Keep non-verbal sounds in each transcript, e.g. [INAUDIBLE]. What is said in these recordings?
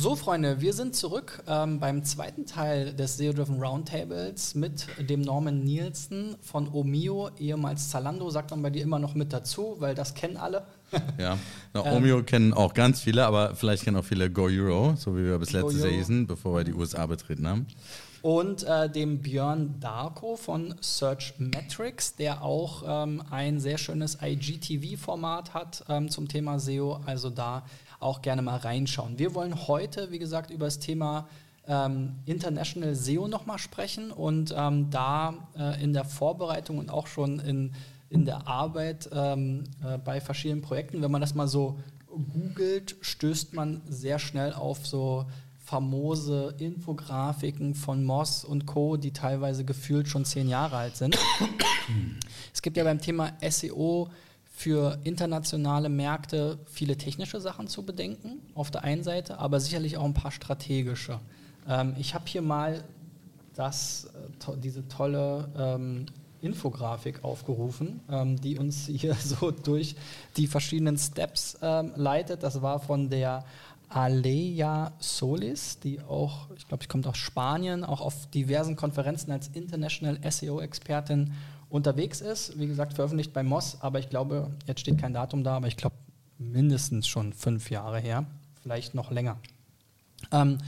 So, Freunde, wir sind zurück ähm, beim zweiten Teil des SEO-Driven Roundtables mit dem Norman Nielsen von Omio, ehemals Zalando. Sagt man bei dir immer noch mit dazu, weil das kennen alle. [LAUGHS] ja, Na, Omio ähm, kennen auch ganz viele, aber vielleicht kennen auch viele Go Euro, so wie wir bis letztes Jahr hießen, bevor wir die USA betreten haben und äh, dem Björn Darko von Search Metrics, der auch ähm, ein sehr schönes IGTV-Format hat ähm, zum Thema SEO. Also da auch gerne mal reinschauen. Wir wollen heute, wie gesagt, über das Thema ähm, International SEO nochmal sprechen und ähm, da äh, in der Vorbereitung und auch schon in, in der Arbeit ähm, äh, bei verschiedenen Projekten, wenn man das mal so googelt, stößt man sehr schnell auf so famose Infografiken von Moss und Co., die teilweise gefühlt schon zehn Jahre alt sind. [COUGHS] es gibt ja beim Thema SEO für internationale Märkte viele technische Sachen zu bedenken, auf der einen Seite, aber sicherlich auch ein paar strategische. Ähm, ich habe hier mal das, äh, to diese tolle ähm, Infografik aufgerufen, ähm, die uns hier [LAUGHS] so durch die verschiedenen Steps ähm, leitet. Das war von der Aleja Solis, die auch, ich glaube, sie kommt aus Spanien, auch auf diversen Konferenzen als International SEO-Expertin unterwegs ist. Wie gesagt, veröffentlicht bei Moss, aber ich glaube, jetzt steht kein Datum da, aber ich glaube, mindestens schon fünf Jahre her, vielleicht noch länger. Ähm,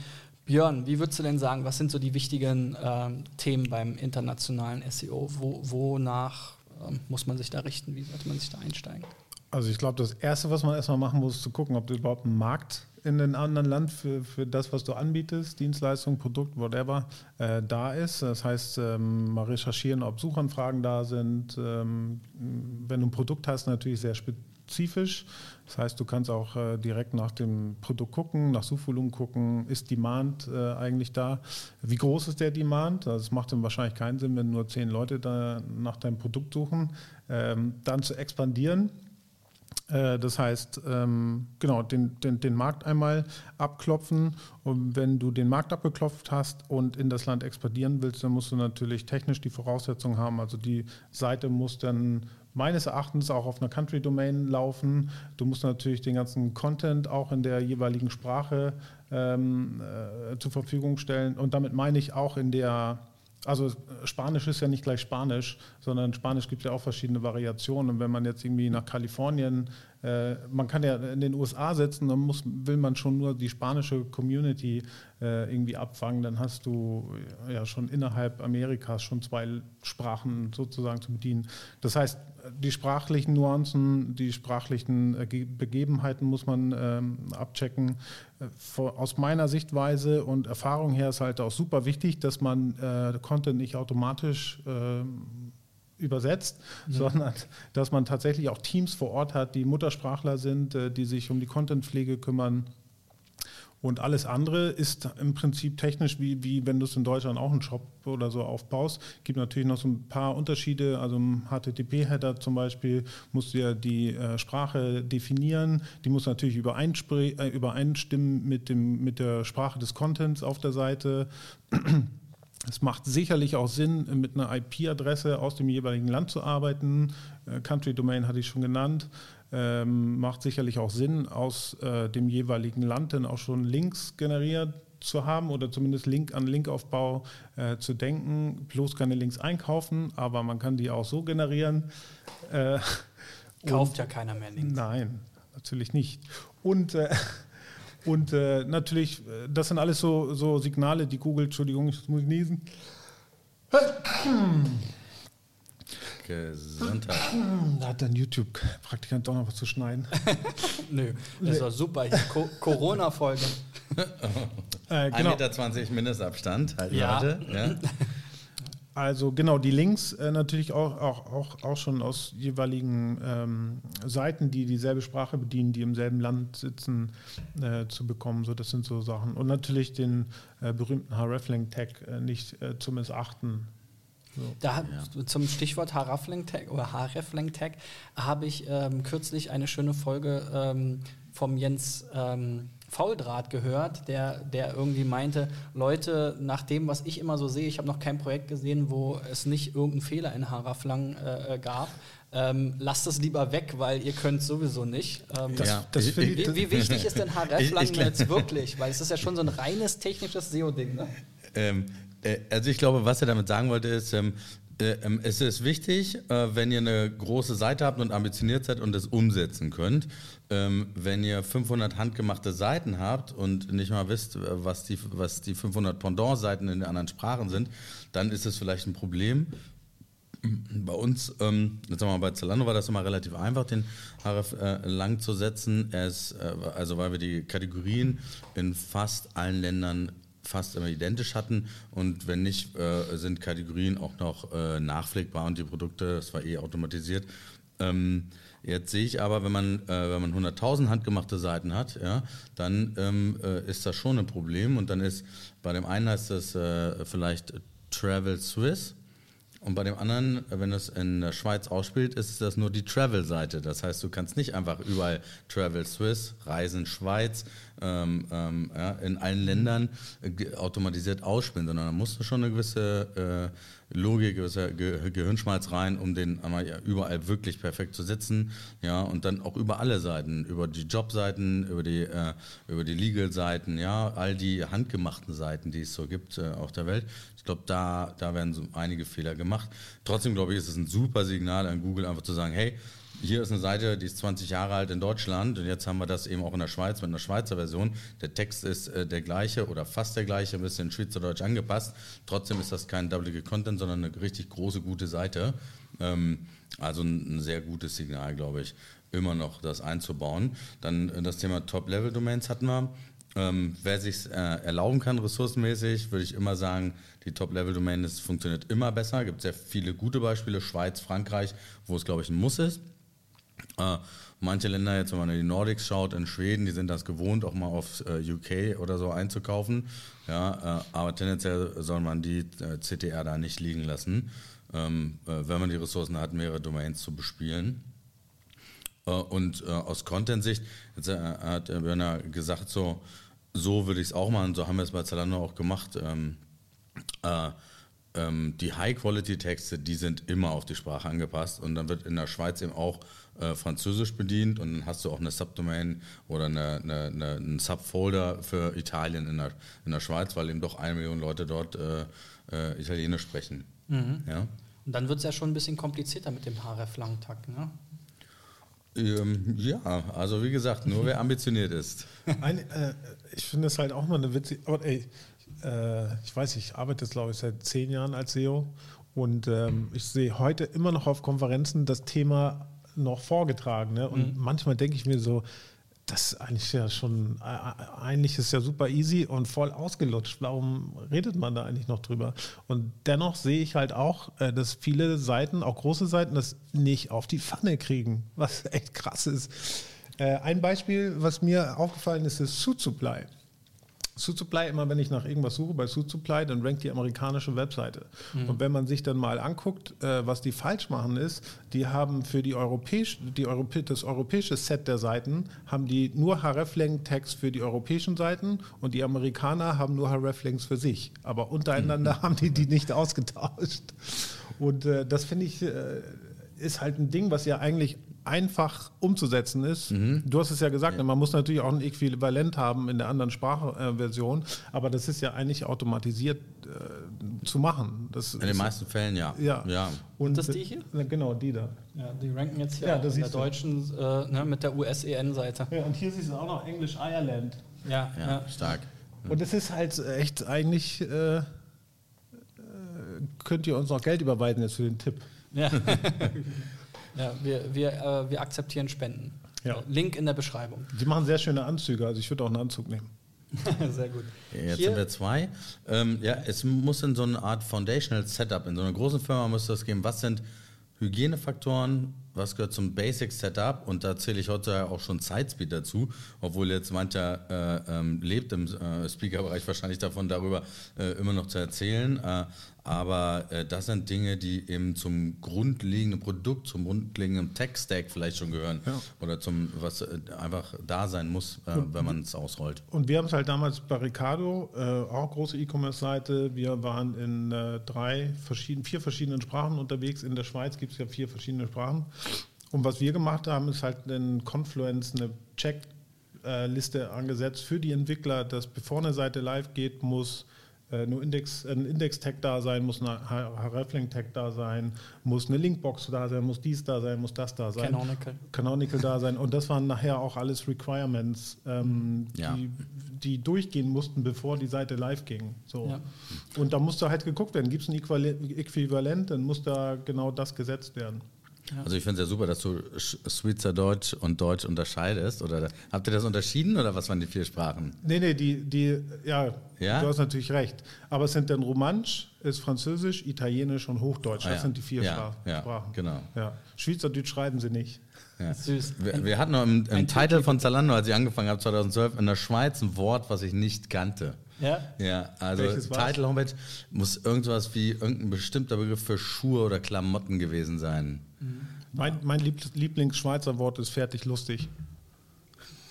Björn, wie würdest du denn sagen, was sind so die wichtigen ähm, Themen beim internationalen SEO? Wo, wonach ähm, muss man sich da richten? Wie sollte man sich da einsteigen? Also ich glaube, das Erste, was man erstmal machen muss, ist zu gucken, ob du überhaupt einen Markt in einem anderen Land für, für das, was du anbietest, Dienstleistung, Produkt, whatever, äh, da ist. Das heißt, ähm, mal recherchieren, ob Suchanfragen da sind. Ähm, wenn du ein Produkt hast, natürlich sehr spezifisch. Das heißt, du kannst auch äh, direkt nach dem Produkt gucken, nach Suchvolumen gucken, ist Demand äh, eigentlich da? Wie groß ist der Demand? Das also macht dann wahrscheinlich keinen Sinn, wenn nur zehn Leute nach deinem Produkt suchen. Ähm, dann zu expandieren das heißt, ähm, genau, den, den, den Markt einmal abklopfen. Und wenn du den Markt abgeklopft hast und in das Land expandieren willst, dann musst du natürlich technisch die Voraussetzungen haben. Also die Seite muss dann meines Erachtens auch auf einer Country-Domain laufen. Du musst natürlich den ganzen Content auch in der jeweiligen Sprache ähm, äh, zur Verfügung stellen. Und damit meine ich auch in der also äh, Spanisch ist ja nicht gleich Spanisch, sondern Spanisch gibt ja auch verschiedene Variationen. Und wenn man jetzt irgendwie nach Kalifornien, äh, man kann ja in den USA setzen, dann muss, will man schon nur die spanische Community äh, irgendwie abfangen, dann hast du ja schon innerhalb Amerikas schon zwei Sprachen sozusagen zu bedienen. Das heißt, die sprachlichen Nuancen, die sprachlichen äh, Begebenheiten muss man ähm, abchecken. Äh, aus meiner Sichtweise und Erfahrung her ist halt auch super wichtig, dass man äh, Content nicht automatisch äh, übersetzt, mhm. sondern dass man tatsächlich auch Teams vor Ort hat, die Muttersprachler sind, äh, die sich um die Contentpflege kümmern und alles andere ist im Prinzip technisch, wie, wie wenn du es in Deutschland auch einen Shop oder so aufbaust. Gibt natürlich noch so ein paar Unterschiede. Also im HTTP-Header zum Beispiel musst du ja die äh, Sprache definieren. Die muss natürlich äh, übereinstimmen mit, dem, mit der Sprache des Contents auf der Seite. Es macht sicherlich auch Sinn, mit einer IP-Adresse aus dem jeweiligen Land zu arbeiten. Äh, Country Domain hatte ich schon genannt. Ähm, macht sicherlich auch Sinn, aus äh, dem jeweiligen Land dann auch schon Links generiert zu haben oder zumindest Link an Linkaufbau äh, zu denken. Bloß keine Links einkaufen, aber man kann die auch so generieren. Äh, Kauft ja keiner mehr Links. Nein, natürlich nicht. Und, äh, [LAUGHS] und äh, natürlich, äh, das sind alles so, so Signale, die Google, Entschuldigung, ich muss niesen. Gesundheit. Da hat dein YouTube-Praktikant doch noch was zu schneiden. [LAUGHS] Nö, das war super. Co Corona-Folge. äh, genau. 1,20 Meter Mindestabstand, halt ja. Leute. Ja. [LAUGHS] Also genau, die Links äh, natürlich auch, auch, auch, auch schon aus jeweiligen ähm, Seiten, die dieselbe Sprache bedienen, die im selben Land sitzen, äh, zu bekommen. So, das sind so Sachen. Und natürlich den äh, berühmten Hreflang-Tag äh, nicht äh, zu missachten. So. Da ja. zum Stichwort Hreflang-Tag oder Hreflang-Tag habe ich ähm, kürzlich eine schöne Folge ähm, vom Jens ähm, Fauldraht gehört, der, der irgendwie meinte, Leute, nach dem, was ich immer so sehe, ich habe noch kein Projekt gesehen, wo es nicht irgendeinen Fehler in Haraflang äh, äh gab. Ähm, lasst es lieber weg, weil ihr könnt sowieso nicht. Ähm, das, ja. das wie, wie, wie, wichtig ist denn [LAUGHS] HRF-Lang jetzt wirklich? Weil es ist ja schon so ein reines technisches SEO-Ding. Ne? Ähm, äh, also ich glaube, was er damit sagen wollte, ist, ähm, äh, ähm, es ist wichtig, äh, wenn ihr eine große Seite habt und ambitioniert seid und es umsetzen könnt. Ähm, wenn ihr 500 handgemachte Seiten habt und nicht mal wisst, was die, was die 500 Pendant-Seiten in den anderen Sprachen sind, dann ist es vielleicht ein Problem. [CLEARS THROAT] Bei uns, ähm, jetzt sagen wir mal, bei Zalando war das immer relativ einfach, den Href lang zu setzen. Es, also weil wir die Kategorien in fast allen Ländern fast immer identisch hatten. Und wenn nicht, äh, sind Kategorien auch noch äh, nachpflegbar und die Produkte, das war eh automatisiert. Ähm, jetzt sehe ich aber, wenn man, äh, man 100.000 handgemachte Seiten hat, ja, dann ähm, äh, ist das schon ein Problem. Und dann ist, bei dem einen heißt das äh, vielleicht Travel Swiss und bei dem anderen, wenn es in der Schweiz ausspielt, ist das nur die Travel-Seite. Das heißt, du kannst nicht einfach überall Travel Swiss, Reisen Schweiz, ähm, ähm, ja, in allen Ländern äh, automatisiert ausspielen, sondern da musst du schon eine gewisse äh, Logik, Gehirnschmalz rein, um den einmal ja, überall wirklich perfekt zu setzen. Ja, und dann auch über alle Seiten, über die Jobseiten, über die, äh, über die Legal-Seiten, ja, all die handgemachten Seiten, die es so gibt äh, auf der Welt. Ich glaube, da, da werden so einige Fehler gemacht. Trotzdem glaube ich, ist es ein super Signal an Google, einfach zu sagen, hey, hier ist eine Seite, die ist 20 Jahre alt in Deutschland und jetzt haben wir das eben auch in der Schweiz mit einer Schweizer Version. Der Text ist äh, der gleiche oder fast der gleiche, ein bisschen Schweizerdeutsch angepasst. Trotzdem ist das kein Duplicate Content, sondern eine richtig große, gute Seite. Ähm, also ein, ein, sehr gutes Signal, glaube ich, immer noch das einzubauen. Dann äh, das Thema Top-Level-Domains hatten wir. Ähm, wer sich äh, erlauben kann, ressourcenmäßig, würde ich immer sagen, die Top-Level-Domain funktioniert immer besser. Es gibt sehr viele gute Beispiele, Schweiz, Frankreich, wo es, glaube ich, ein Muss ist. Äh, manche Länder, jetzt wenn man in die Nordics schaut, in Schweden, die sind das gewohnt, auch mal auf äh, UK oder so einzukaufen. Ja, äh, aber tendenziell soll man die CTR da nicht liegen lassen, ähm, äh, wenn man die Ressourcen hat, mehrere Domains zu bespielen. Und aus Content-Sicht, hat Björner gesagt, so, so würde ich es auch machen, so haben wir es bei Zalando auch gemacht. Ähm, die High-Quality-Texte, die sind immer auf die Sprache angepasst und dann wird in der Schweiz eben auch äh, Französisch bedient und dann hast du auch eine Subdomain oder eine, eine, eine, einen Subfolder für Italien in der, in der Schweiz, weil eben doch eine Million Leute dort äh, äh, Italienisch sprechen. Mhm. Ja? Und dann wird es ja schon ein bisschen komplizierter mit dem href-Langtakt, ne? Ähm, ja, also wie gesagt, nur wer [LAUGHS] ambitioniert ist. Ein, äh, ich finde es halt auch mal eine witzige, aber ey, äh, ich weiß, ich arbeite jetzt glaube ich seit zehn Jahren als SEO und ähm, ich sehe heute immer noch auf Konferenzen das Thema noch vorgetragen. Ne? Und mhm. manchmal denke ich mir so, das ist eigentlich ja schon, äh, eigentlich ist ja super easy und voll ausgelutscht. Warum redet man da eigentlich noch drüber? Und dennoch sehe ich halt auch, äh, dass viele Seiten, auch große Seiten, das nicht auf die Pfanne kriegen, was echt krass ist. Äh, ein Beispiel, was mir aufgefallen ist, ist Suit Supply. Suit Supply, immer wenn ich nach irgendwas suche bei Suit Supply, dann rankt die amerikanische Webseite. Mhm. Und wenn man sich dann mal anguckt, äh, was die falsch machen ist, die haben für die europäisch, die Europä das europäische Set der Seiten, haben die nur href-Link-Tags für die europäischen Seiten und die Amerikaner haben nur href-Links für sich. Aber untereinander mhm. [LAUGHS] haben die die nicht ausgetauscht. Und äh, das finde ich, äh, ist halt ein Ding, was ja eigentlich einfach umzusetzen ist. Mhm. Du hast es ja gesagt, ja. man muss natürlich auch ein Äquivalent haben in der anderen Sprachversion, aber das ist ja eigentlich automatisiert äh, zu machen. Das in den meisten Fällen ja. Ja. ja. Und das die hier? Genau, die da. Ja, die ranken jetzt hier ja, in der deutschen äh, ne, mit der US-EN-Seite. Ja, und hier siehst du auch noch Englisch Ireland. Ja, ja, ja. stark. Und es ist halt echt eigentlich, äh, äh, könnt ihr uns noch Geld überweisen jetzt für den Tipp. Ja. [LAUGHS] Ja, wir, wir, äh, wir akzeptieren Spenden. Ja. Link in der Beschreibung. Die machen sehr schöne Anzüge, also ich würde auch einen Anzug nehmen. [LAUGHS] sehr gut. Jetzt Hier. sind wir zwei. Ähm, ja, es muss in so eine Art Foundational Setup, in so einer großen Firma muss das geben. Was sind Hygienefaktoren, was gehört zum Basic Setup und da zähle ich heute auch schon Zeitspeed dazu, obwohl jetzt mancher äh, ähm, lebt im äh, Speaker-Bereich wahrscheinlich davon, darüber äh, immer noch zu erzählen. Äh, Aber äh, das sind Dinge, die eben zum grundlegenden Produkt, zum grundlegenden Tech-Stack vielleicht schon gehören. Ja. Oder zum, was äh, einfach da sein muss, äh, wenn man es ausrollt. Und wir haben es halt damals bei Ricardo, äh, auch große E-Commerce-Seite. Wir waren in äh, drei verschiedenen, vier verschiedenen Sprachen unterwegs. In der Schweiz gibt es ja vier verschiedene Sprachen. Und was wir gemacht haben, ist halt ein Confluence, eine Checkliste angesetzt für die Entwickler, dass bevor eine Seite live geht, muss äh, nur Index, ein Index-Tag da sein, muss ein hreflang-Tag da sein, muss eine Linkbox da sein, muss dies da sein, muss das da sein. Canonical. Canonical da sein. Und das waren nachher auch alles Requirements, ähm, ja. die, die, durchgehen mussten, bevor die Seite live ging. So. Ja. Und da musste halt geguckt werden, gibt es ein Äquivalent, dann muss da genau das gesetzt werden. Also ich finde es ja super, dass du Schweizer Deutsch und Deutsch unterscheidest. Oder habt ihr das unterschieden oder was waren die vier Sprachen? Nee, nee, die, die ja, ja? du hast natürlich recht. Aber es sind dann Romansch, ist Französisch, Italienisch und Hochdeutsch. Ah, das ja. sind die vier ja, Sprachen. genau. Ja. Schweizerdeutsch schreiben sie nicht. Ja. [LAUGHS] Süß. Wir, wir, hatten noch im, im Titel von Zalando, als ich angefangen habe, 2012, in der Schweiz ein Wort, was ich nicht kannte. Ja? Ja, also Title Homepage muss irgendwas wie irgendein bestimmter Begriff für Schuhe oder Klamotten gewesen sein. Mhm. Mein, mein Lieblingsschweizer Wort ist fertig lustig.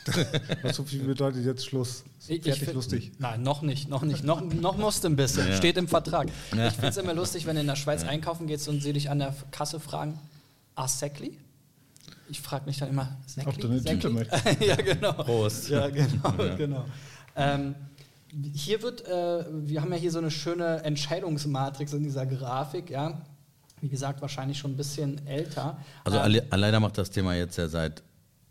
[LAUGHS] Was so viel bedeutet jetzt Schluss? Fertig ich lustig. Nein, noch nicht, noch nicht. Noch, noch musst du ein bisschen. Ja. Steht im Vertrag. Ja. Ich finde es immer lustig, wenn du in der Schweiz ja. einkaufen gehst und sie dich an der Kasse fragen, Asekli? Ich frage mich dann immer, Säckli? Ob du eine Tüte möchtest. [LAUGHS] ja, genau. Prost. Ja, genau, genau. Ähm, hier wird, äh, wir haben ja hier so eine schöne Entscheidungsmatrix in dieser Grafik, ja. Wie gesagt, wahrscheinlich schon ein bisschen älter. Also ähm, leider macht das Thema jetzt ja seit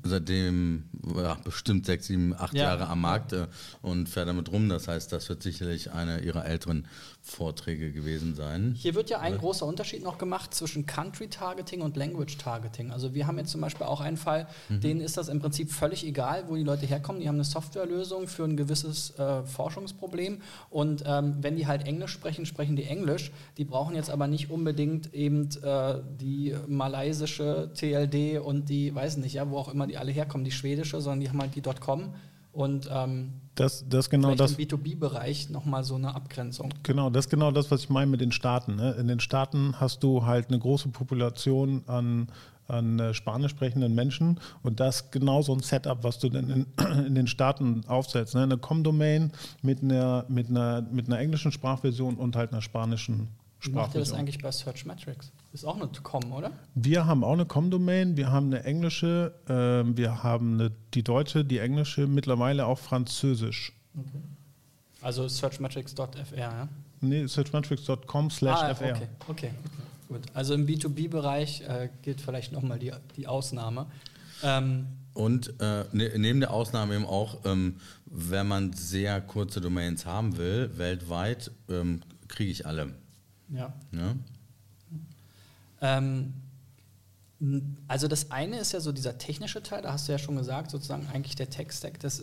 seitdem ja, bestimmt sechs, sieben, acht ja. Jahre am Markt äh, und fährt damit rum. Das heißt, das wird sicherlich eine ihrer älteren Vorträge gewesen sein. Hier wird ja ein ja. großer Unterschied noch gemacht zwischen Country Targeting und Language Targeting. Also wir haben jetzt zum Beispiel auch einen Fall, mhm. denen ist das im Prinzip völlig egal, wo die Leute herkommen. Die haben eine Softwarelösung für ein gewisses äh, Forschungsproblem und ähm, wenn die halt Englisch sprechen, sprechen die Englisch. Die brauchen jetzt aber nicht unbedingt eben äh, die malaysische TLD und die, weiß nicht, ja, wo auch immer die alle herkommen, die schwedische, sondern die haben halt die .com und ähm, das, das genau das im B2B-Bereich nochmal so eine Abgrenzung. Genau, das ist genau das, was ich meine mit den Staaten. Ne? In den Staaten hast du halt eine große Population an, an äh, spanisch sprechenden Menschen und das ist genau so ein Setup, was du denn in, [CLEARS THROAT] in den Staaten aufsetzt. Ne? Eine Com-Domain mit einer, mit, einer, mit einer englischen Sprachversion und halt einer spanischen wie macht ihr das eigentlich bei Searchmetrics? Ist auch eine Com, oder? Wir haben auch eine Com-Domain, wir haben eine englische, äh, wir haben eine, die deutsche, die englische, mittlerweile auch französisch. Okay. Also searchmetrics.fr, ja? Nee, searchmetrics.com slash ah, fr. Okay, okay, gut. Also im B2B-Bereich äh, gilt vielleicht nochmal die, die Ausnahme. Ähm, und äh, ne, neben der Ausnahme eben auch, ähm, wenn man sehr kurze Domains haben will, weltweit, ähm, kriege ich alle. Ja. ja? Ähm, also das eine ist ja so dieser technische Teil, da hast du ja schon gesagt, sozusagen eigentlich der Tech-Stack, das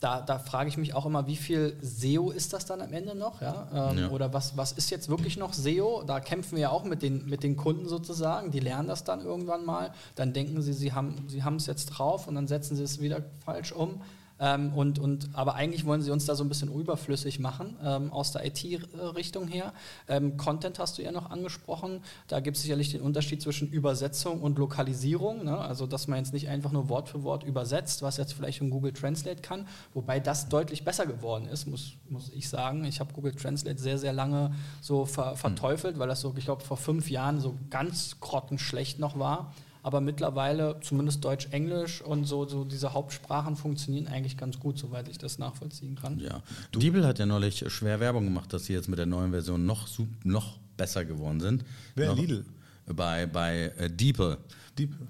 da, da frage ich mich auch immer, wie viel SEO ist das dann am Ende noch? Ja? Ähm, ja. Oder was, was ist jetzt wirklich noch SEO? Da kämpfen wir ja auch mit den, mit den Kunden sozusagen, die lernen das dann irgendwann mal, dann denken sie, sie haben sie es jetzt drauf und dann setzen sie es wieder falsch um. Ähm, und, und, aber eigentlich wollen sie uns da so ein bisschen überflüssig machen ähm, aus der IT-Richtung her. Ähm, Content hast du ja noch angesprochen. Da gibt es sicherlich den Unterschied zwischen Übersetzung und Lokalisierung. Ne? Also, dass man jetzt nicht einfach nur Wort für Wort übersetzt, was jetzt vielleicht schon Google Translate kann. Wobei das deutlich besser geworden ist, muss, muss ich sagen. Ich habe Google Translate sehr, sehr lange so ver verteufelt, weil das so, ich glaube, vor fünf Jahren so ganz grottenschlecht noch war. Aber mittlerweile, zumindest Deutsch-Englisch und so, so diese Hauptsprachen funktionieren eigentlich ganz gut, soweit ich das nachvollziehen kann. Ja. Diebel hat ja neulich schwer Werbung gemacht, dass sie jetzt mit der neuen Version noch, noch besser geworden sind. Wer? Noch Lidl? Bei, bei äh, Diepel. Diepel.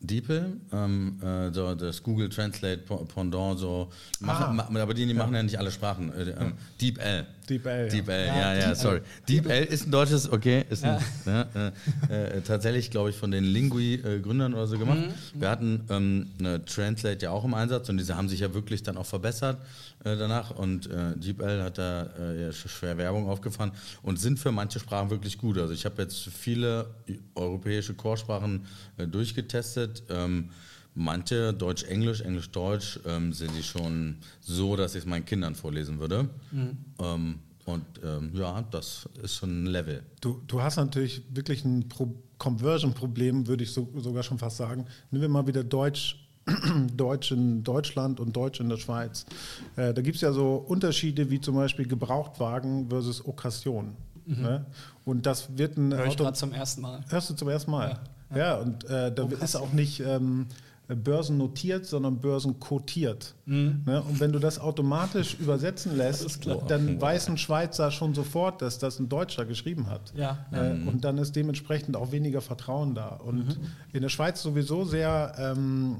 DeepL, ähm, äh, so das Google Translate Pendant, so machen, ah. ma, aber die, die machen ja nicht alle Sprachen. Äh, ähm, DeepL. DeepL. DeepL, ja, ja, ja sorry. DeepL ist ein deutsches, okay, ist ein, ja. [LAUGHS] äh, äh, tatsächlich, glaube ich, von den Lingui-Gründern oder so gemacht. Mhm. Wir hatten ähm, eine Translate ja auch im Einsatz und diese haben sich ja wirklich dann auch verbessert äh, danach und äh, DeepL hat da ja, schwer Werbung aufgefahren und sind für manche Sprachen wirklich gut. Also ich habe jetzt viele europäische Chorsprachen durchgetestet. Ähm, Manche Deutsch-Englisch, Englisch-Deutsch ähm, sind die schon so, dass ich es meinen Kindern vorlesen würde. Mhm. Ähm, Und ähm, ja, das ist schon ein Level. Du, du hast natürlich wirklich ein Pro Conversion-Problem, würde ich so, sogar schon fast sagen. Nehmen wir mal wieder Deutsch [CLEARS THROAT] Deutsch in Deutschland und Deutsch in der Schweiz. Äh, da gibt es ja so Unterschiede wie zum Beispiel Gebrauchtwagen versus Okkasion. Mhm. Ne? Und das wird ein Hör ich Auto. zum ersten Mal. Hörst du zum ersten Mal? Ja, ja. ja und äh, da Okkasion. ist auch nicht. Ähm, börsennotiert, sondern börsenkotiert. Mhm. Ne? Und wenn du das automatisch übersetzen lässt, dann weiß ein Schweizer schon sofort, dass das ein Deutscher geschrieben hat. Ja. Äh, mhm. Und dann ist dementsprechend auch weniger Vertrauen da. Und mhm. in der Schweiz sowieso sehr ähm,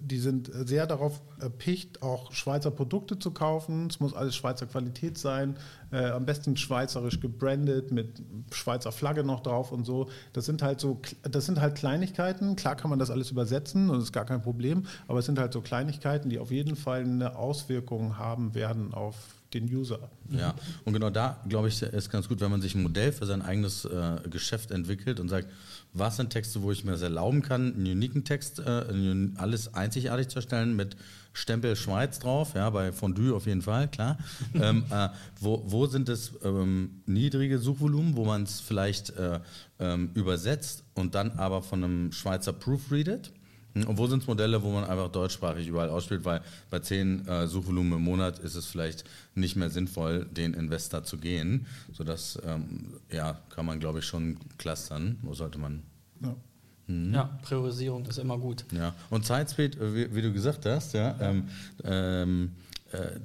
die sind sehr darauf erpicht, auch Schweizer Produkte zu kaufen. Es muss alles Schweizer Qualität sein, äh, am besten schweizerisch gebrandet mit Schweizer Flagge noch drauf und so. Das sind halt so, das sind halt Kleinigkeiten. Klar kann man das alles übersetzen und das ist gar kein Problem, aber es sind halt so Kleinigkeiten, die auf jeden Fall eine Auswirkung haben werden auf den User. Ja, und genau da, glaube ich, ist ganz gut, wenn man sich ein Modell für sein eigenes äh, Geschäft entwickelt und sagt, was sind Texte, wo ich mir das erlauben kann, einen uniken Text, äh, alles einzigartig zu erstellen mit Stempel Schweiz drauf, ja, bei Fondue auf jeden Fall, klar. [LAUGHS] ähm, äh, wo, wo sind es ähm, niedrige Suchvolumen, wo man es vielleicht äh, ähm, übersetzt und dann aber von einem Schweizer proofreadet? Und wo sind es Modelle, wo man einfach deutschsprachig überall ausspielt, weil bei 10 äh, Suchvolumen im Monat ist es vielleicht nicht mehr sinnvoll, den Investor zu gehen. Sodass, ähm, ja, kann man, glaube ich, schon clustern. Wo sollte man. Ja. Mhm. ja. Priorisierung ist immer gut. Ja, und Zeitspeed, äh, wie, wie, du gesagt hast, ja, ähm, ähm, äh,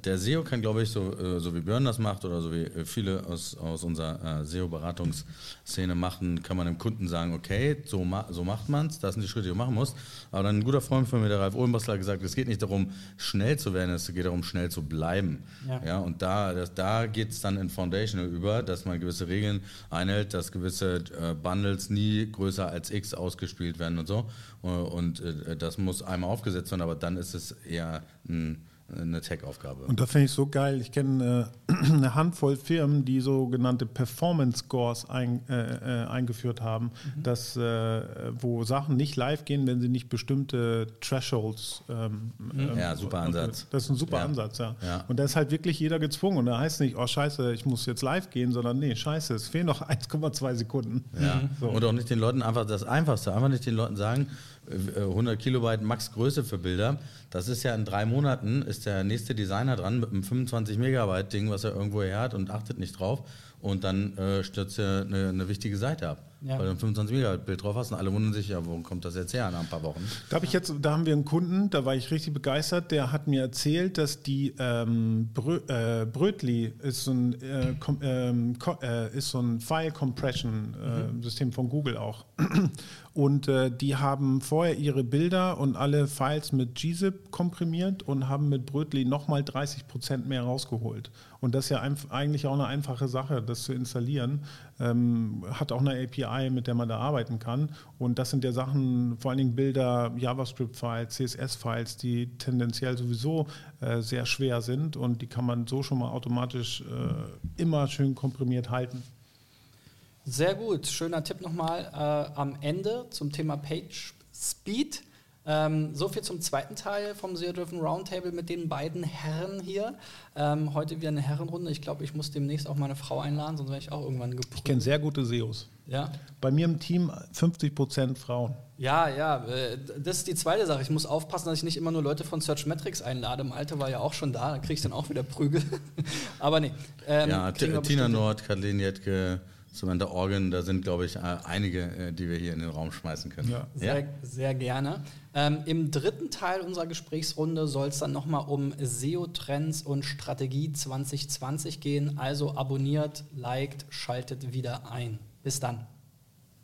der SEO kann, glaube ich, so, äh, so wie Björn das macht oder so wie äh, viele aus, aus unserer SEO-Beratungsszene machen, kann man dem Kunden sagen, okay, so, ma so macht man es, das sind die Schritte, die du machen musst. Aber dann ein guter Freund von mir, der Ralf Ohlenbastler, hat gesagt, es geht nicht darum, schnell zu werden, es geht darum, schnell zu bleiben. Ja. ja und da, da geht es dann in Foundational über, dass man gewisse Regeln einhält, dass gewisse äh, Bundles nie größer als X ausgespielt werden und so. Und äh, das muss einmal aufgesetzt werden, aber dann ist es eher ein eine Tech-Aufgabe. Und da finde ich so geil. Ich kenne äh, [CLEARS THROAT] eine Handvoll Firmen, die sogenannte Performance Scores ein, äh, äh, eingeführt haben, mhm. dass, äh, wo Sachen nicht live gehen, wenn sie nicht bestimmte Thresholds. Ähm, mhm. ja, super Ansatz. Das ist ein super ja. Ansatz, ja. ja. Und da ist halt wirklich jeder gezwungen. Und da heißt es nicht, oh Scheiße, ich muss jetzt live gehen, sondern nee, Scheiße, es fehlen noch [LAUGHS] 1,2 Sekunden. Ja. So. Und auch nicht den Leuten einfach das Einfachste, einfach nicht den Leuten sagen, 100 Kilobyte Max Größe für Bilder. Das ist ja in drei Monaten, ist der nächste Designer dran mit einem 25 Megabyte Ding, was er irgendwo her hat und achtet nicht drauf. Und dann äh, stürzt er eine, eine wichtige Seite ab. Ja. Weil du ein 25 Megabyte Bild drauf hast und alle wundern sich, ja, wo kommt das jetzt her nach ein paar Wochen? Da, ich jetzt, da haben wir einen Kunden, da war ich richtig begeistert, der hat mir erzählt, dass die ähm, Brö, äh, Brötli ist so ein, äh, ähm, äh, ist so ein File Compression äh, mhm. System von Google auch. [CLEARS THROAT] Und äh, die haben vorher ihre Bilder und alle Files mit gzip komprimiert und haben mit Brötli nochmal 30 Prozent mehr rausgeholt. Und das ist ja eigentlich auch eine einfache Sache, das zu installieren. Ähm, hat auch eine API, mit der man da arbeiten kann. Und das sind ja Sachen, vor allen Dingen Bilder, JavaScript-Files, CSS-Files, die tendenziell sowieso äh, sehr schwer sind und die kann man so schon mal automatisch äh, immer schön komprimiert halten. Sehr gut. Schöner Tipp nochmal äh, am Ende zum Thema Page Speed. Ähm, so viel zum zweiten Teil vom Zero Driven Roundtable mit den beiden Herren hier. Ähm, heute wieder eine Herrenrunde. Ich glaube, ich muss demnächst auch meine Frau einladen, sonst werde ich auch irgendwann geprüft. Ich kenne sehr gute SEOs. Ja. Bei mir im Team 50 Prozent Frauen. Ja, ja, äh, das ist die zweite Sache. Ich muss aufpassen, dass ich nicht immer nur Leute von Search Metrics einlade. Malte war ja auch schon da, da kriege ich dann auch wieder Prügel. [LAUGHS] Aber nee. Ähm, ja, Tina Nord, Kathleen Jetke, Samantha Organ, da sind, glaube ich, äh, einige, äh, die wir hier in den Raum schmeißen können. Ja. Sehr, ja? sehr gerne. Ähm, Im dritten Teil unserer Gesprächsrunde soll es dann nochmal um SEO-Trends und Strategie 2020 gehen. Also abonniert, liked, schaltet wieder ein. Bis dann.